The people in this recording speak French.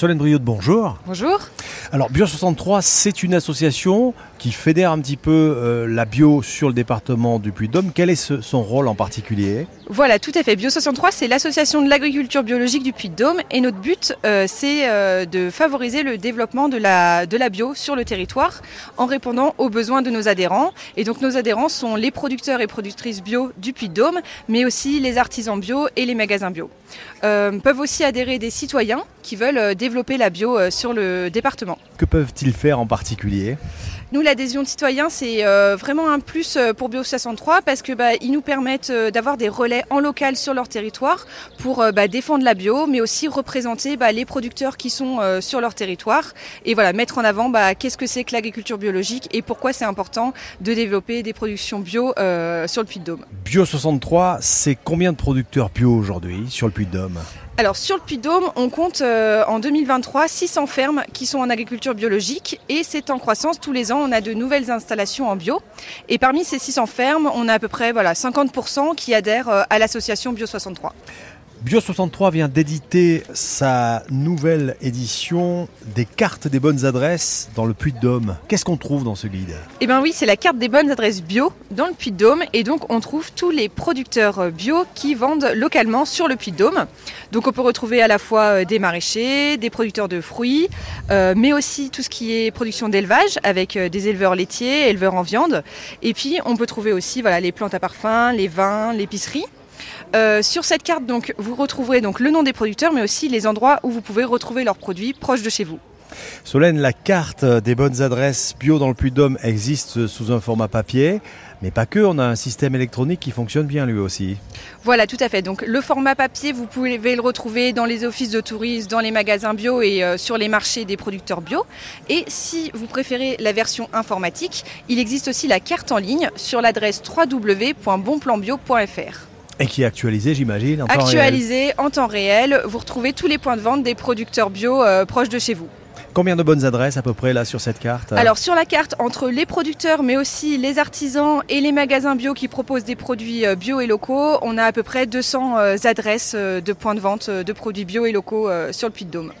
Solène Briot, bonjour. Bonjour. Alors Bio63, c'est une association qui fédère un petit peu euh, la bio sur le département du Puy-de-Dôme. Quel est son rôle en particulier? Voilà, tout à fait. Bio63, c'est l'association de l'agriculture biologique du Puy-de-Dôme et notre but, euh, c'est euh, de favoriser le développement de la, de la bio sur le territoire en répondant aux besoins de nos adhérents. Et donc nos adhérents sont les producteurs et productrices bio du Puy-de-Dôme, mais aussi les artisans bio et les magasins bio. peuvent aussi adhérer des citoyens qui veulent développer la bio sur le département. Que peuvent-ils faire en particulier? Nous, l'adhésion de citoyens, c'est euh, vraiment un plus euh, pour Bio63 parce que bah, ils nous permettent euh, d'avoir des relais en local sur leur territoire pour bah, défendre la bio, mais aussi représenter bah, les producteurs qui sont sur leur territoire et voilà mettre en avant qu'est-ce que c'est que l'agriculture biologique et pourquoi c'est important de développer des productions bio sur le Puy-de-Dôme. Bio63, c'est combien de producteurs bio aujourd'hui sur le Puy-de-Dôme? Alors sur le Puy-de-Dôme, on compte euh, en 2023 600 fermes qui sont en agriculture biologique et c'est en croissance tous les ans. On a de nouvelles installations en bio et parmi ces 600 fermes, on a à peu près voilà 50% qui adhèrent euh, à l'association Bio 63. Bio63 vient d'éditer sa nouvelle édition des cartes des bonnes adresses dans le Puy-de-Dôme. Qu'est-ce qu'on trouve dans ce guide? Eh bien oui, c'est la carte des bonnes adresses bio dans le Puy-de-Dôme et donc on trouve tous les producteurs bio qui vendent localement sur le Puy-de-Dôme. Donc on peut retrouver à la fois euh, des maraîchers, des producteurs de fruits, euh, mais aussi tout ce qui est production d'élevage avec euh, des éleveurs laitiers, éleveurs en viande. Et puis on peut trouver aussi voilà, les plantes à parfum, les vins, l'épicerie. Euh, sur cette carte, donc, vous retrouverez donc le nom des producteurs, mais aussi les endroits où vous pouvez retrouver leurs produits proches de chez vous. Solène, la carte des bonnes adresses bio dans le Puy-de-Dôme existe sous un format papier, mais pas que, on a un système électronique qui fonctionne bien lui aussi. Voilà, tout à fait. Donc le format papier, vous pouvez le retrouver dans les offices de tourisme, dans les magasins bio et euh, sur les marchés des producteurs bio. Et si vous préférez la version informatique, il existe aussi la carte en ligne sur l'adresse www.bonplanbio.fr. Et qui est actualisé, j'imagine, en temps réel. Actualisé en temps réel. Vous retrouvez tous les points de vente des producteurs bio euh, proches de chez vous. Combien de bonnes adresses à peu près là sur cette carte Alors sur la carte, entre les producteurs mais aussi les artisans et les magasins bio qui proposent des produits euh, bio et locaux, on a à peu près 200 euh, adresses de points de vente de produits bio et locaux sur le Puy-de-Dôme.